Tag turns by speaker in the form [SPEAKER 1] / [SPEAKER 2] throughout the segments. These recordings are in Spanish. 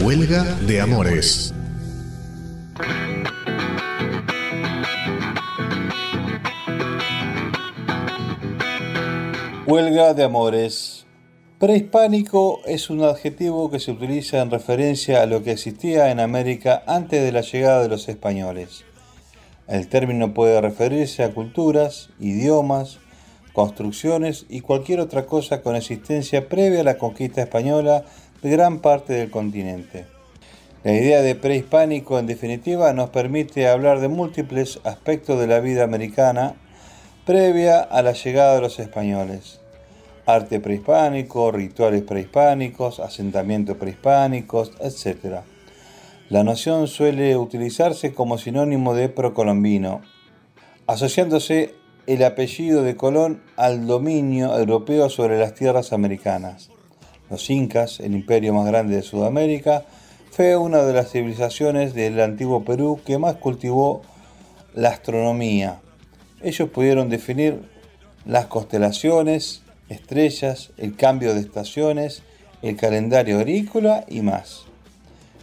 [SPEAKER 1] Huelga de Amores.
[SPEAKER 2] Huelga de amores. Prehispánico es un adjetivo que se utiliza en referencia a lo que existía en América antes de la llegada de los españoles. El término puede referirse a culturas, idiomas, construcciones y cualquier otra cosa con existencia previa a la conquista española de gran parte del continente. La idea de prehispánico en definitiva nos permite hablar de múltiples aspectos de la vida americana previa a la llegada de los españoles. Arte prehispánico, rituales prehispánicos, asentamientos prehispánicos, etc. La noción suele utilizarse como sinónimo de procolombino, asociándose el apellido de Colón al dominio europeo sobre las tierras americanas. Los incas, el imperio más grande de Sudamérica, fue una de las civilizaciones del antiguo Perú que más cultivó la astronomía. Ellos pudieron definir las constelaciones, estrellas, el cambio de estaciones, el calendario agrícola y más.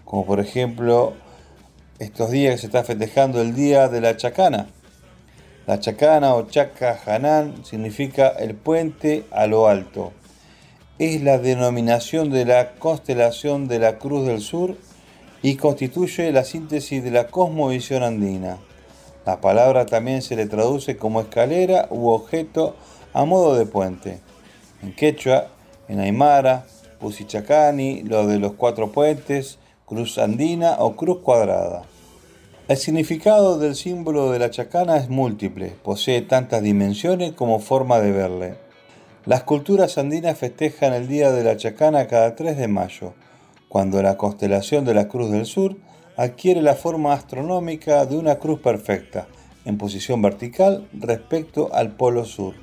[SPEAKER 2] Como por ejemplo, estos días que se está festejando el Día de la Chacana. La Chacana o Chacajanán significa el puente a lo alto. Es la denominación de la constelación de la Cruz del Sur y constituye la síntesis de la cosmovisión andina. La palabra también se le traduce como escalera u objeto a modo de puente. En quechua, en aymara, pusichacani, lo de los cuatro puentes, cruz andina o cruz cuadrada. El significado del símbolo de la chacana es múltiple, posee tantas dimensiones como forma de verle. Las culturas andinas festejan el Día de la Chacana cada 3 de mayo, cuando la constelación de la Cruz del Sur adquiere la forma astronómica de una cruz perfecta, en posición vertical respecto al polo sur.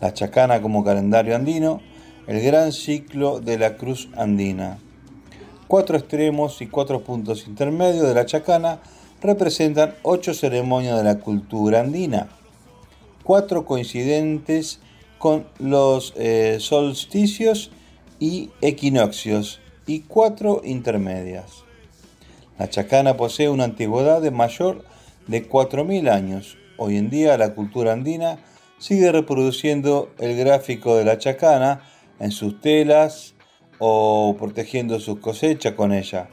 [SPEAKER 2] La chacana como calendario andino, el gran ciclo de la cruz andina. Cuatro extremos y cuatro puntos intermedios de la chacana representan ocho ceremonias de la cultura andina, cuatro coincidentes con los eh, solsticios y equinoccios y cuatro intermedias. La chacana posee una antigüedad de mayor de 4.000 años. Hoy en día la cultura andina sigue reproduciendo el gráfico de la chacana en sus telas o protegiendo sus cosechas con ella.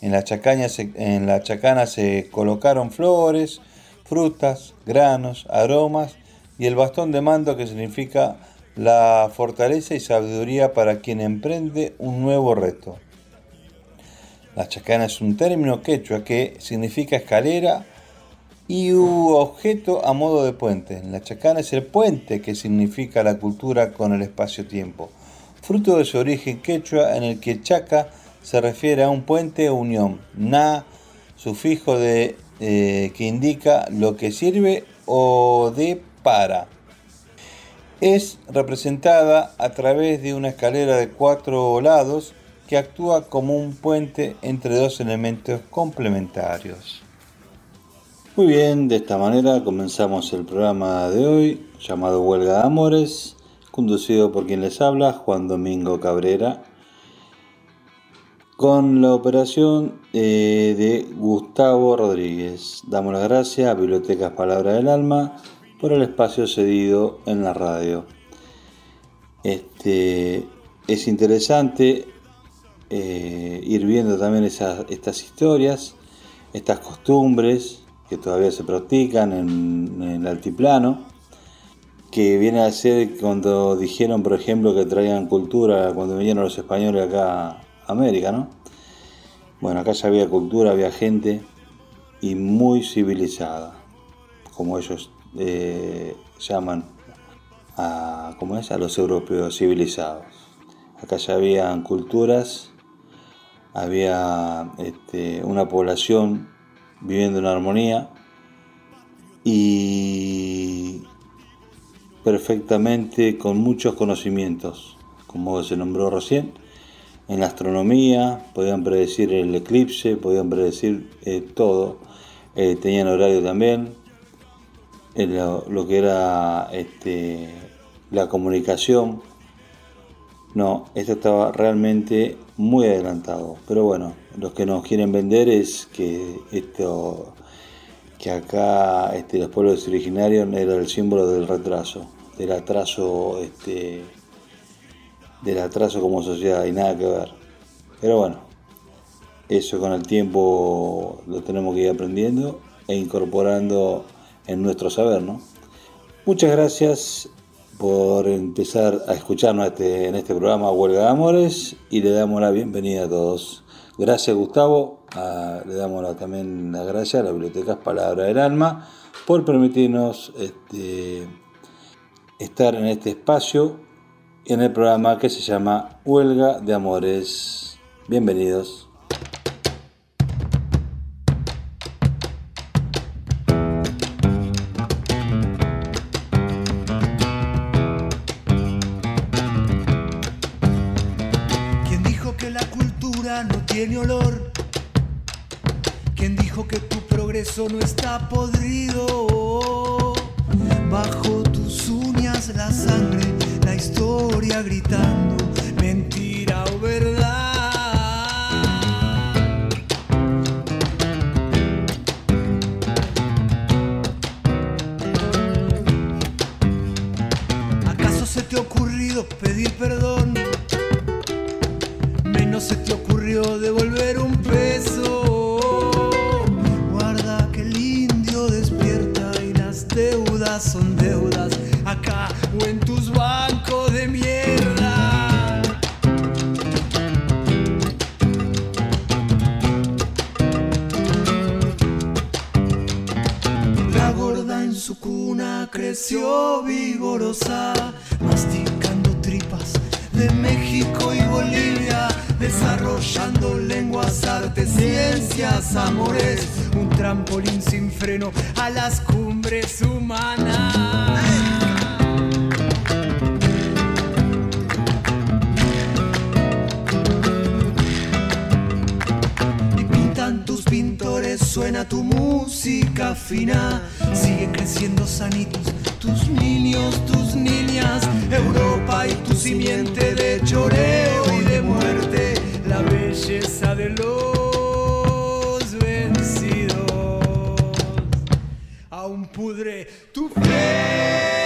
[SPEAKER 2] En la, chacana se colocaron flores, frutas, granos, aromas y el bastón de mando que significa la fortaleza y sabiduría para quien emprende un nuevo reto. La chacana es un término quechua que significa escalera y objeto a modo de puente. La chacana es el puente que significa la cultura con el espacio-tiempo, fruto de su origen quechua en el que chaca se refiere a un puente unión, na, sufijo de, eh, que indica lo que sirve o de para. Es representada a través de una escalera de cuatro lados que actúa como un puente entre dos elementos complementarios. Muy bien, de esta manera comenzamos el programa de hoy llamado Huelga de Amores, conducido por quien les habla, Juan Domingo Cabrera, con la operación eh, de Gustavo Rodríguez. Damos las gracias a Bibliotecas Palabra del Alma por el espacio cedido en la radio. Este, es interesante eh, ir viendo también estas historias, estas costumbres que todavía se practican en, el altiplano, que viene a ser cuando dijeron, por ejemplo, que traían cultura cuando vinieron los españoles acá América, ¿no? Bueno, acá ya había cultura, había gente y muy civilizada, como ellos eh, llaman a, ¿cómo es? a los europeos civilizados. Acá ya habían culturas, había este, una población viviendo en armonía y perfectamente con muchos conocimientos, como se nombró recién, en astronomía, podían predecir el eclipse, podían predecir eh, todo, eh, tenían horario también, lo, que era este, la comunicación. No, esto estaba realmente muy adelantado. Pero bueno, los que nos quieren vender es que esto, que acá este, los pueblos originarios era el símbolo del retraso, del atraso, este, del atraso como sociedad y nada que ver. Pero bueno, eso con el tiempo lo tenemos que ir aprendiendo e incorporando en nuestro saber, ¿no? Muchas gracias por empezar a escucharnos este, en este programa Huelga de Amores y le damos la bienvenida a todos. Gracias Gustavo, le damos también la gracia a la Biblioteca Palabra del Alma por permitirnos este, estar en este espacio en el programa que se llama Huelga de Amores. Bienvenidos.
[SPEAKER 3] tiene olor. ¿Quién dijo que tu progreso no está podrido? Bajo tus uñas la sangre, la historia gritando, mentira o verdad. ¿Acaso se te ha ocurrido pedir perdón? Vigorosa, masticando tripas de México y Bolivia desarrollando lenguas, artes, ciencias, amores, un trampolín sin freno a las cumbres humanas. Pintan tus pintores, suena tu música fina, sigue creciendo sanitos tus niños, tus niñas, Europa y tu simiente de choreo y de muerte, la belleza de los vencidos. Aún pudre tu fe.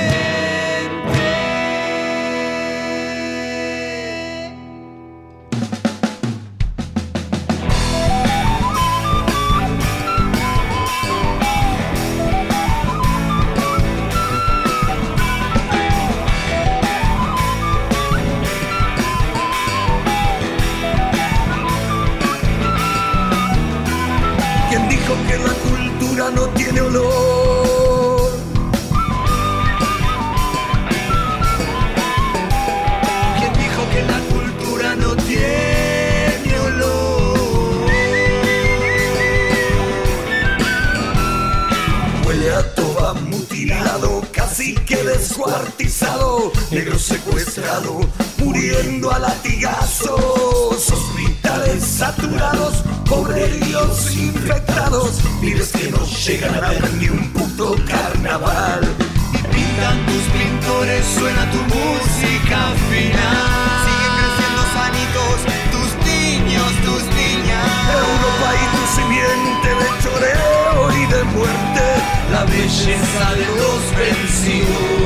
[SPEAKER 3] Belleza de.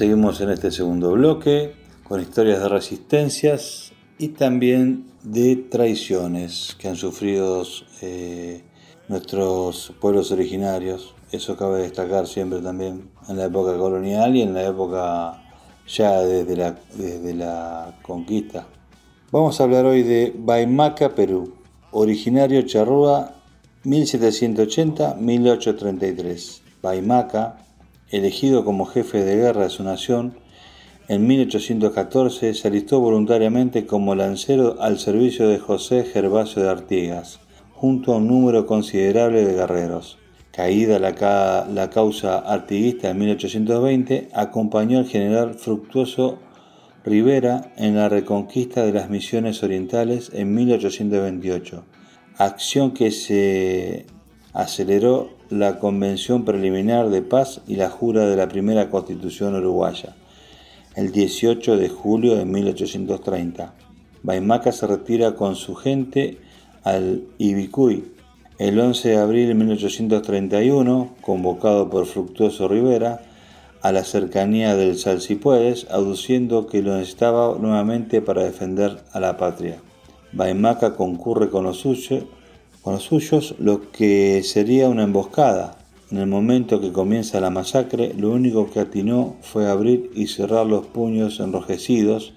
[SPEAKER 2] Seguimos en este segundo bloque con historias de resistencias y también de traiciones que han sufrido eh, nuestros pueblos originarios. Eso cabe destacar siempre también en la época colonial y en la época ya desde la, desde la conquista. Vamos a hablar hoy de Baimaca, Perú, originario charrúa 1780-1833. Baimaca, elegido como jefe de guerra de su nación, en 1814 se alistó voluntariamente como lancero al servicio de José Gervasio de Artigas, junto a un número considerable de guerreros. Caída la, causa artiguista en 1820, acompañó al general Fructuoso Rivera en la reconquista de las misiones orientales en 1828, acción que se aceleró la Convención Preliminar de Paz y la jura de la primera Constitución uruguaya, el 18 de julio de 1830. Baimaca se retira con su gente al Ibicuy. El 11 de abril de 1831, convocado por Fructuoso Rivera, a la cercanía del Salsipuedes, aduciendo que lo necesitaba nuevamente para defender a la patria. Baimaca concurre con los, suyos, con los suyos, lo que sería una emboscada. En el momento que comienza la masacre, lo único que atinó fue abrir y cerrar los puños enrojecidos,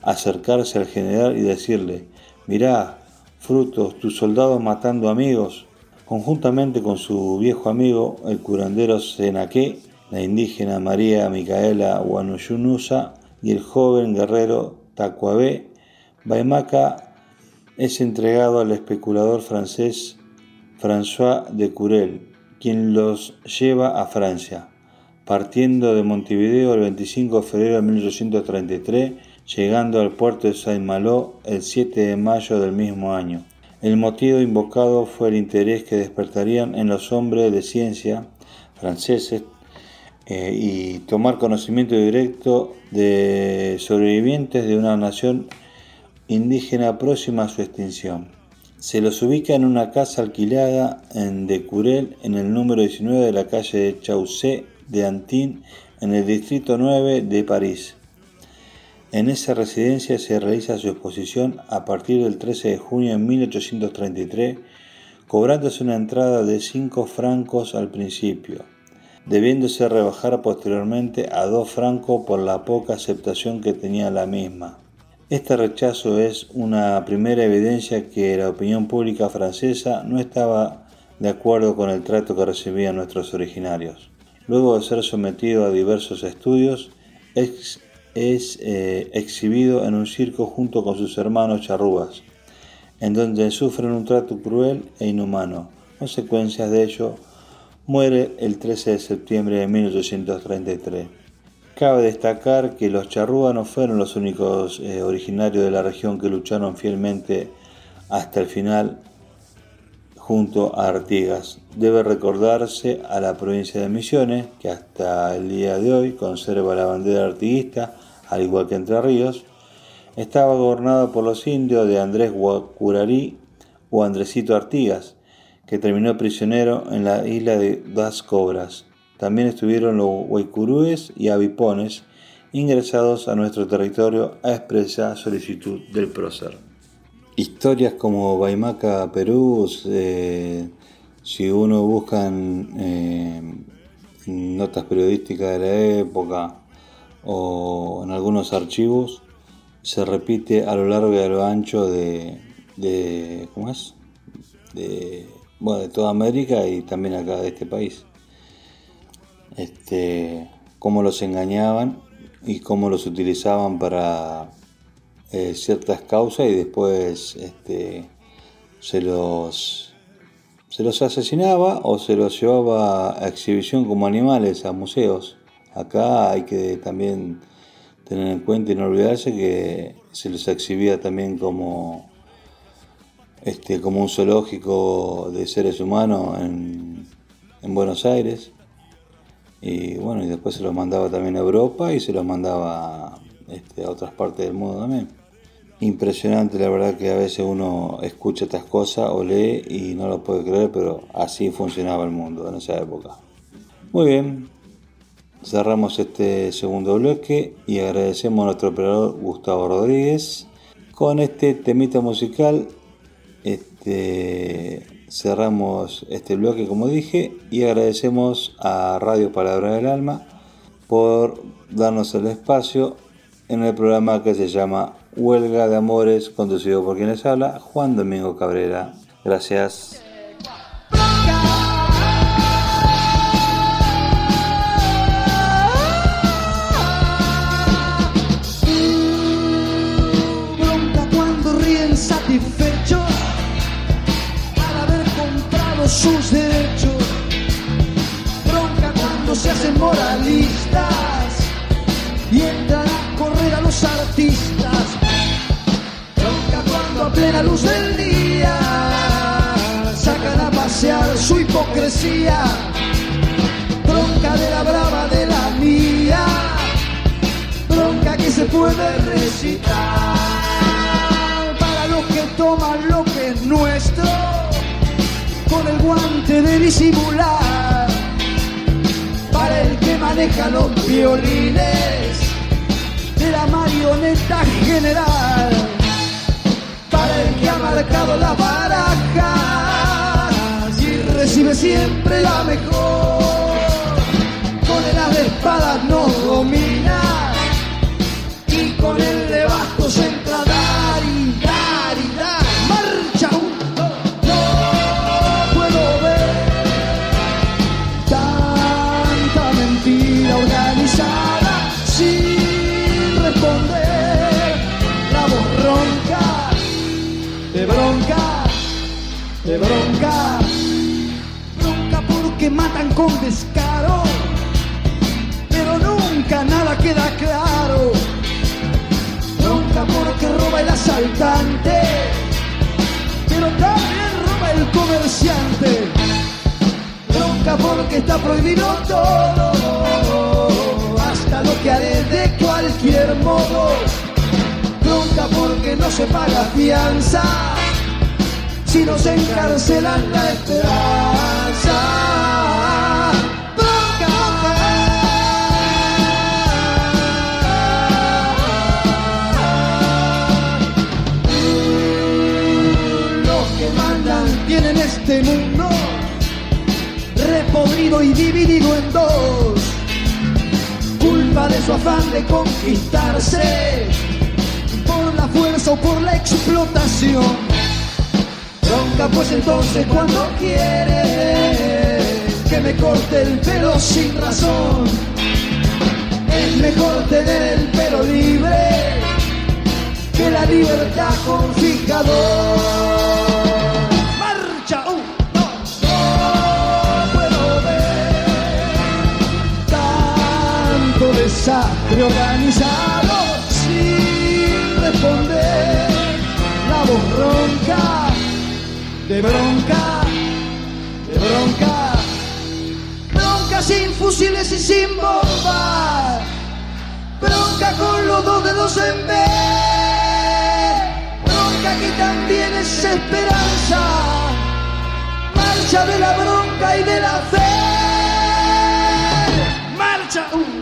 [SPEAKER 2] acercarse al general y decirle, mirá, frutos, tus soldados matando amigos. Conjuntamente con su viejo amigo, el curandero Senaque, la indígena María Micaela Guanuyunusa y el joven guerrero Tacuabé, Baimaca es entregado al especulador francés François de Curel, quien los lleva a Francia. Partiendo de Montevideo el 25 de febrero de 1833, llegando al puerto de Saint-Malo el 7 de mayo del mismo año. El motivo invocado fue el interés que despertarían en los hombres de ciencia franceses eh, y tomar conocimiento directo de sobrevivientes de una nación indígena próxima a su extinción. Se los ubica en una casa alquilada en De Curel, en el número 19 de la calle de Chaussé de Antin, en el distrito 9 de París. En esa residencia se realiza su exposición a partir del 13 de junio de 1833, cobrándose una entrada de 5 francos al principio debiéndose rebajar posteriormente a dos francos por la poca aceptación que tenía la misma. Este rechazo es una primera evidencia que la opinión pública francesa no estaba de acuerdo con el trato que recibían nuestros originarios. Luego de ser sometido a diversos estudios, es, eh, exhibido en un circo junto con sus hermanos charrúas, en donde sufren un trato cruel e inhumano. Consecuencias de ello muere el 13 de septiembre de 1833. Cabe destacar que los charrúas no fueron los únicos eh, originarios de la región que lucharon fielmente hasta el final junto a Artigas. Debe recordarse a la provincia de Misiones, que hasta el día de hoy conserva la bandera artiguista, al igual que Entre Ríos. Estaba gobernada por los indios de Andrés Guacurarí o Andresito Artigas, que terminó prisionero en la isla de Das Cobras. También estuvieron los huaycurúes y avipones ingresados a nuestro territorio a expresar solicitud del prócer. Historias como Baimaca, Perú, si uno busca eh, notas periodísticas de la época o en algunos archivos, se repite a lo largo y a lo ancho de, ¿cómo es? Bueno, de toda América y también acá de este país. Este, cómo los engañaban y cómo los utilizaban para eh, ciertas causas y después este, se los se los asesinaba o se los llevaba a exhibición como animales a museos. Acá hay que también tener en cuenta y no olvidarse que se los exhibía también como este, como un zoológico de seres humanos en, Buenos Aires. Y bueno, y después se los mandaba también a Europa y se los mandaba este, a otras partes del mundo también. Impresionante, la verdad que a veces uno escucha estas cosas o lee y no lo puede creer, pero así funcionaba el mundo en esa época. Muy bien, cerramos este segundo bloque y agradecemos a nuestro operador Gustavo Rodríguez. Con este temita musical este, cerramos este bloque como dije y agradecemos a Radio Palabra del Alma por darnos el espacio en el programa que se llama Huelga de Amores, conducido por quienes habla, Juan Domingo Cabrera. Gracias.
[SPEAKER 4] Hipocresía. Bronca de la brava de la mía bronca que se puede recitar. Para los que toman lo que es nuestro con el guante de disimular. Para el que maneja los violines de la marioneta general. Para el que ha marcado las barajas y recibe siempre la mejor con el de espadas nos domina y con el de bastos entra dar y dar y dar. Marcha uno, no puedo ver tanta mentira organizada sin responder. La voz ronca, de bronca, de bronca, con descaro, pero nunca nada queda claro bronca porque roba el asaltante, pero también roba el comerciante. Bronca porque está prohibido todo, hasta lo que haré de cualquier modo. Bronca porque no se paga fianza, si nos encarcelan la esperanza. Este mundo repodrido y dividido en dos. Culpa de su afán de conquistarse por la fuerza o por la explotación. Bronca pues entonces cuando quiere que me corte el pelo sin razón. Es mejor tener el pelo libre que la libertad con fijador. Tanto desastre organizado sin responder. La voz ronca, de bronca, de bronca, bronca sin fusiles y sin bombas bronca con los dos dedos en B. Bronca que también es esperanza. Marcha de la bronca y de la fe. Marcha. Un,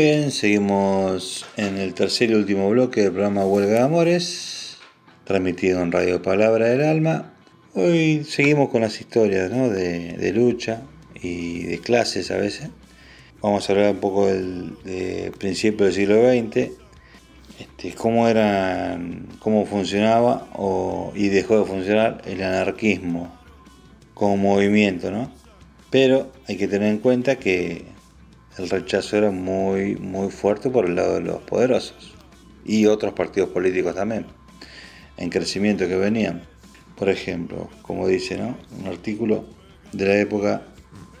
[SPEAKER 2] Seguimos en el tercer y último bloque del programa Huelga de Amores, transmitido en Radio Palabra del Alma. Hoy seguimos con las historias ¿no? de, de lucha y de clases a veces. Vamos a hablar un poco del de principio del siglo XX, este, cómo, eran, cómo funcionaba o, y dejó de funcionar el anarquismo como movimiento, ¿no? Pero hay que tener en cuenta que el rechazo era muy, muy fuerte por el lado de los poderosos. y otros partidos políticos también, en crecimiento que venían. Por ejemplo, como dice ¿no? un artículo de la época,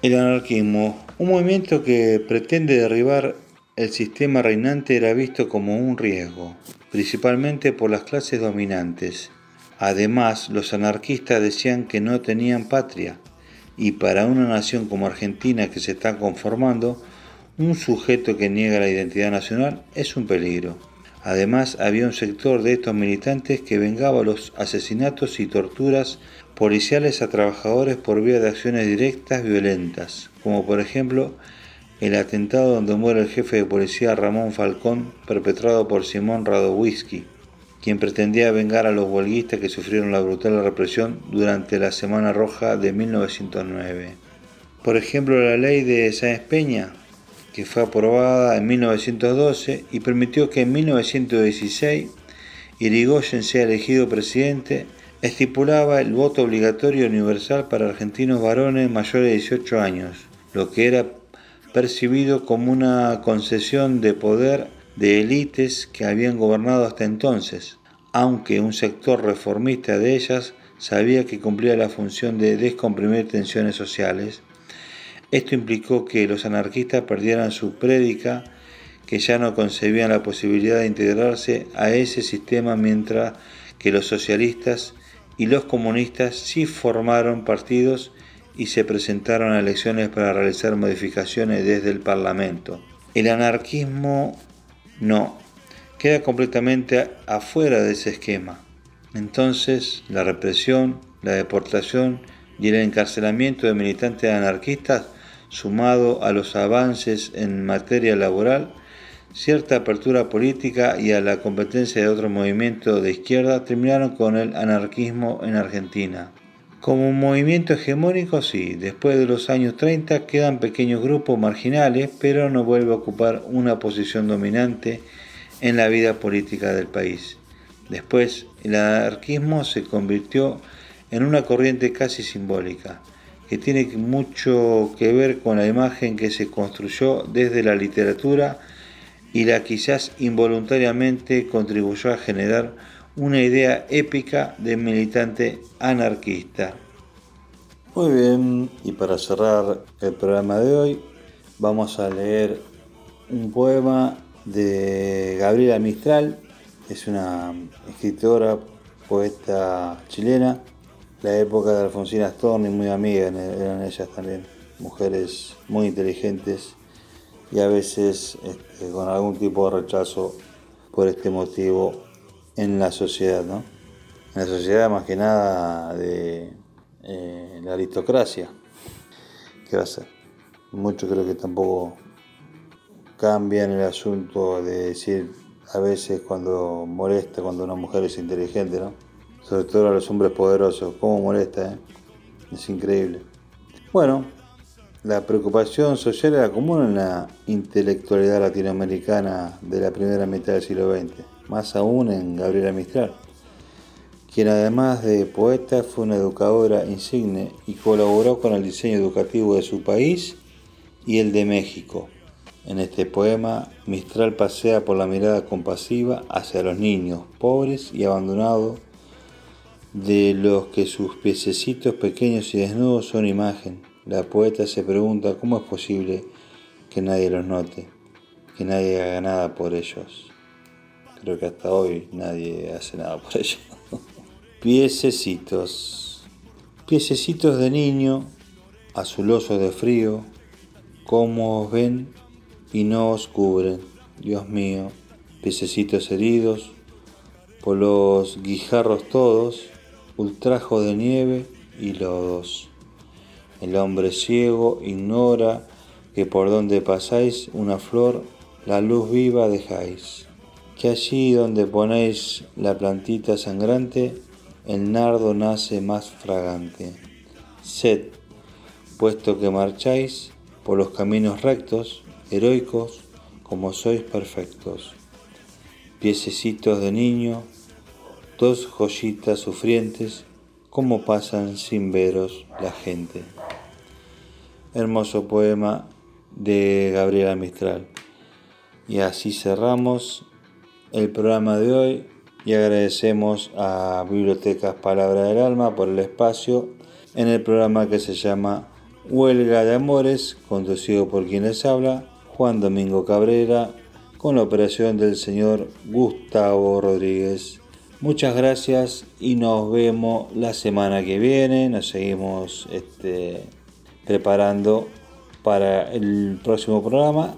[SPEAKER 2] el anarquismo, un movimiento que pretende derribar el sistema reinante era visto como un riesgo, principalmente por las clases dominantes. Además, los anarquistas decían que no tenían patria, y para una nación como Argentina que se está conformando, un sujeto que niega la identidad nacional es un peligro. Además, había un sector de estos militantes que vengaba los asesinatos y torturas policiales a trabajadores por vía de acciones directas violentas, como por ejemplo el atentado donde muere el jefe de policía Ramón Falcón, perpetrado por Simón Radowisky, quien pretendía vengar a los huelguistas que sufrieron la brutal represión durante la Semana Roja de 1909. Por ejemplo, la ley de Sáenz Peña, que fue aprobada en 1912 y permitió que en 1916 Irigoyen sea elegido presidente, estipulaba el voto obligatorio universal para argentinos varones mayores de 18 años, lo que era percibido como una concesión de poder de élites que habían gobernado hasta entonces, aunque un sector reformista de ellas sabía que cumplía la función de descomprimir tensiones sociales. Esto implicó que los anarquistas perdieran su prédica, que ya no concebían la posibilidad de integrarse a ese sistema, mientras que los socialistas y los comunistas sí formaron partidos y se presentaron a elecciones para realizar modificaciones desde el Parlamento. El anarquismo no, queda completamente afuera de ese esquema. Entonces, la represión, la deportación y el encarcelamiento de militantes anarquistas, sumado a los avances en materia laboral, cierta apertura política y a la competencia de otros movimientos de izquierda, terminaron con el anarquismo en Argentina. Como movimiento hegemónico, sí, después de los años 30 quedan pequeños grupos marginales, pero no vuelve a ocupar una posición dominante en la vida política del país. Después, el anarquismo se convirtió en una corriente casi simbólica, que tiene mucho que ver con la imagen que se construyó desde la literatura y la quizás involuntariamente contribuyó a generar una idea épica de militante anarquista. Muy bien, y para cerrar el programa de hoy, vamos a leer un poema de Gabriela Mistral, es una escritora, poeta chilena, la época de Alfonsina Storni, muy amiga eran ellas también, mujeres muy inteligentes y a veces este, con algún tipo de rechazo por este motivo en la sociedad, ¿no? En la sociedad más que nada de eh, la aristocracia. ¿Qué va? Muchos creo que tampoco cambian el asunto de decir a veces cuando molesta, cuando una mujer es inteligente, ¿no? Sobre todo a los hombres poderosos, cómo molesta, ¿eh? Es increíble. Bueno, la preocupación social era común en la intelectualidad latinoamericana de la primera mitad del siglo XX más aún en Gabriela Mistral, quien además de poeta fue una educadora insigne y colaboró con el diseño educativo de su país y el de México. En este poema, Mistral pasea por la mirada compasiva hacia los niños pobres y abandonados, de los que sus piececitos pequeños y desnudos son imagen. La poeta se pregunta cómo es posible que nadie los note, que nadie haga nada por ellos. Creo que hasta hoy nadie hace nada por ello. Piececitos. Piececitos de niño, azulosos de frío, cómo os ven y no os cubren. Dios mío, piececitos heridos, por los guijarros todos, ultrajos de nieve y lodos. El hombre ciego ignora que por donde pasáis una flor, la luz viva dejáis que allí donde ponéis la plantita sangrante, el nardo nace más fragante. Sed, puesto que marcháis por los caminos rectos, heroicos, como sois perfectos. Piececitos de niño, dos joyitas sufrientes, como pasan sin veros la gente. Hermoso poema de Gabriela Mistral. Y así cerramos el programa de hoy y agradecemos a Bibliotecas Palabra del Alma por el espacio en el programa que se llama Huelga de Amores, conducido por quien les habla, Juan Domingo Cabrera, con la operación del señor Gustavo Rodríguez. Muchas gracias y nos vemos la semana que viene. Nos seguimos este, preparando para el próximo programa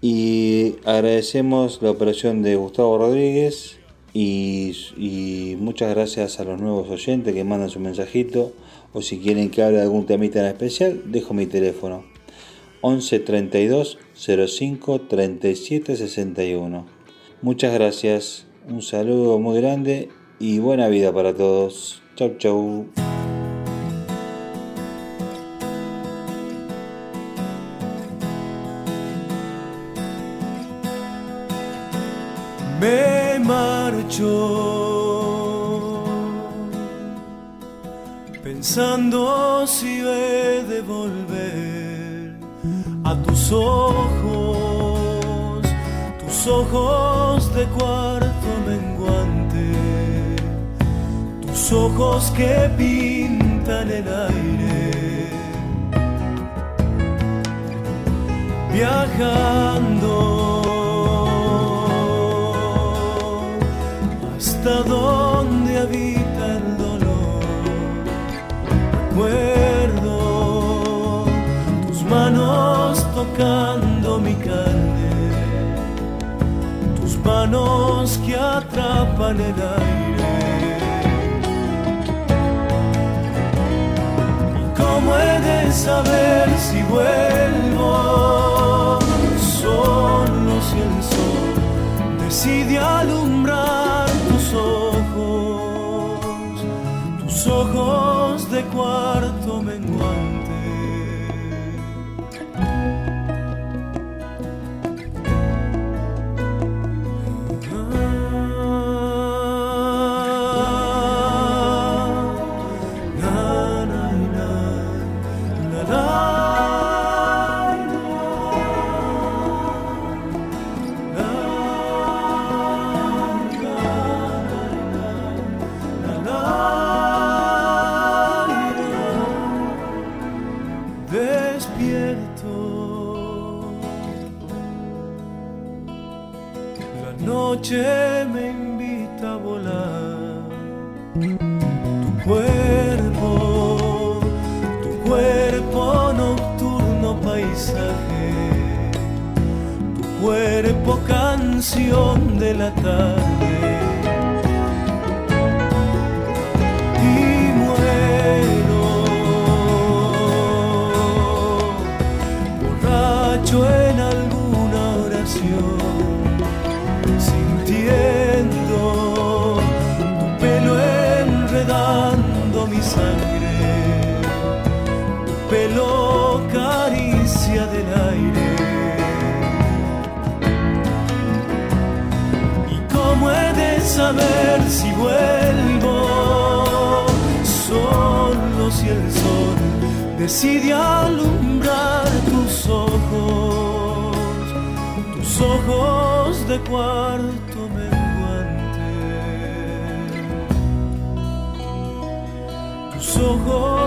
[SPEAKER 2] y agradecemos la operación de Gustavo Rodríguez y, muchas gracias a los nuevos oyentes que mandan su mensajito o si quieren que hable de algún temita en especial, dejo mi teléfono 11 32 05 37 61. Muchas gracias, un saludo muy grande y buena vida para todos. Chau chau.
[SPEAKER 5] Me marcho pensando si he de volver a tus ojos, tus ojos de cuarto tus ojos que pintan el aire. Viajando hasta donde habita el dolor. Recuerdo tus manos tocando mi carne, tus manos que atrapan el aire. Cómo he de saber si vuelvo? Solo si el sol decide alumbrar tus ojos, tus ojos de cuarto menguante. Canción de la tarde. Y muero, borracho en alguna oración, sintiendo tu pelo enredando mi sangre, saber si vuelvo? Solo si el sol decide alumbrar tus ojos, tus ojos de cuarto menguante, tus ojos